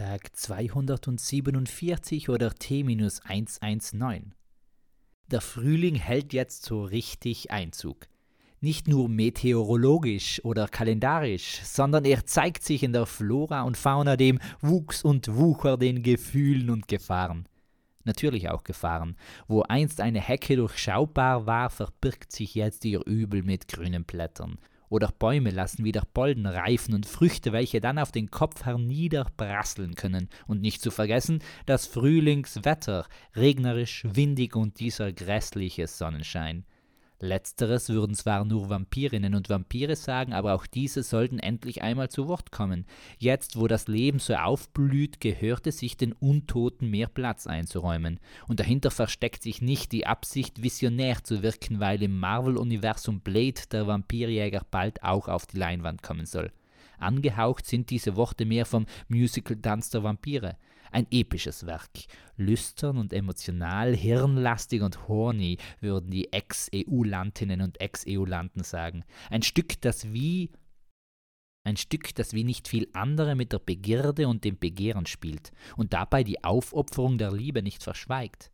Tag 247 oder T-119. Der Frühling hält jetzt so richtig Einzug. Nicht nur meteorologisch oder kalendarisch, sondern er zeigt sich in der Flora und Fauna, dem Wuchs und Wucher, den Gefühlen und Gefahren. Natürlich auch Gefahren. Wo einst eine Hecke durchschaubar war, verbirgt sich jetzt ihr Übel mit grünen Blättern oder Bäume lassen wieder Bolden reifen und Früchte, welche dann auf den Kopf herniederprasseln können. Und nicht zu vergessen das Frühlingswetter, regnerisch, windig und dieser grässliche Sonnenschein. Letzteres würden zwar nur Vampirinnen und Vampire sagen, aber auch diese sollten endlich einmal zu Wort kommen. Jetzt, wo das Leben so aufblüht, gehört es sich den Untoten mehr Platz einzuräumen. Und dahinter versteckt sich nicht die Absicht, visionär zu wirken, weil im Marvel-Universum Blade der Vampirjäger bald auch auf die Leinwand kommen soll. Angehaucht sind diese Worte mehr vom Musical Tanz der Vampire. Ein episches Werk. Lüstern und emotional, hirnlastig und horny, würden die Ex-EU-Lantinnen und Ex-EU-Lanten sagen. Ein Stück, das wie ein Stück, das wie nicht viel andere mit der Begierde und dem Begehren spielt und dabei die Aufopferung der Liebe nicht verschweigt.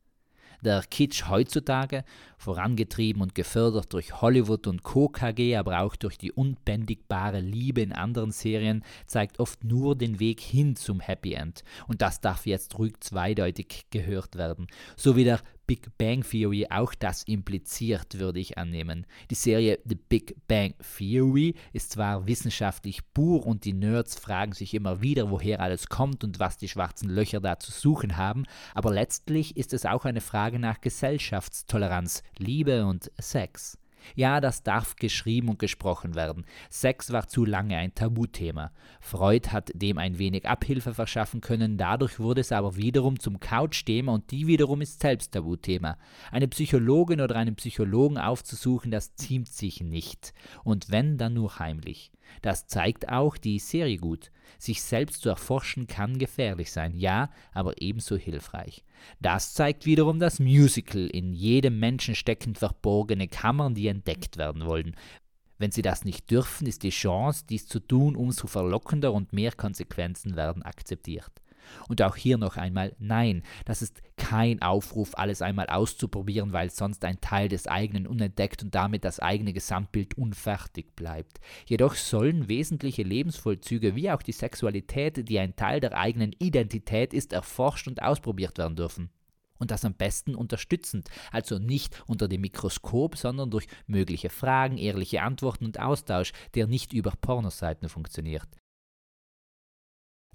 Der Kitsch heutzutage, vorangetrieben und gefördert durch Hollywood und Co. KG, aber auch durch die unbändigbare Liebe in anderen Serien, zeigt oft nur den Weg hin zum Happy End. Und das darf jetzt ruhig zweideutig gehört werden. So wie der Big Bang Theory auch das impliziert, würde ich annehmen. Die Serie The Big Bang Theory ist zwar wissenschaftlich pur und die Nerds fragen sich immer wieder, woher alles kommt und was die schwarzen Löcher da zu suchen haben, aber letztlich ist es auch eine Frage nach Gesellschaftstoleranz, Liebe und Sex. Ja, das darf geschrieben und gesprochen werden. Sex war zu lange ein Tabuthema. Freud hat dem ein wenig Abhilfe verschaffen können, dadurch wurde es aber wiederum zum Couchthema und die wiederum ist selbst Tabuthema. Eine Psychologin oder einen Psychologen aufzusuchen, das ziemt sich nicht. Und wenn, dann nur heimlich. Das zeigt auch die Serie gut. Sich selbst zu erforschen kann gefährlich sein, ja, aber ebenso hilfreich. Das zeigt wiederum das Musical. In jedem Menschen stecken verborgene Kammern, die entdeckt werden wollen. Wenn sie das nicht dürfen, ist die Chance, dies zu tun, umso verlockender und mehr Konsequenzen werden akzeptiert. Und auch hier noch einmal nein, das ist kein Aufruf, alles einmal auszuprobieren, weil sonst ein Teil des eigenen unentdeckt und damit das eigene Gesamtbild unfertig bleibt. Jedoch sollen wesentliche Lebensvollzüge wie auch die Sexualität, die ein Teil der eigenen Identität ist, erforscht und ausprobiert werden dürfen. Und das am besten unterstützend, also nicht unter dem Mikroskop, sondern durch mögliche Fragen, ehrliche Antworten und Austausch, der nicht über Pornoseiten funktioniert.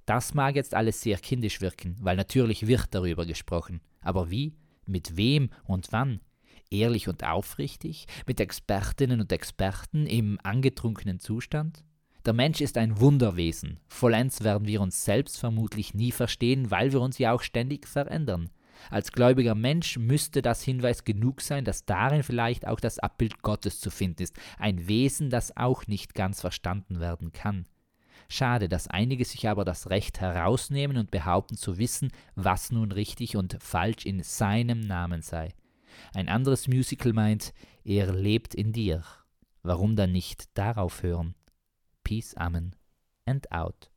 Das mag jetzt alles sehr kindisch wirken, weil natürlich wird darüber gesprochen. Aber wie? Mit wem und wann? Ehrlich und aufrichtig? Mit Expertinnen und Experten im angetrunkenen Zustand? Der Mensch ist ein Wunderwesen. Vollends werden wir uns selbst vermutlich nie verstehen, weil wir uns ja auch ständig verändern. Als gläubiger Mensch müsste das Hinweis genug sein, dass darin vielleicht auch das Abbild Gottes zu finden ist, ein Wesen, das auch nicht ganz verstanden werden kann. Schade, dass einige sich aber das Recht herausnehmen und behaupten zu wissen, was nun richtig und falsch in seinem Namen sei. Ein anderes Musical meint, er lebt in dir. Warum dann nicht darauf hören? Peace, Amen and out.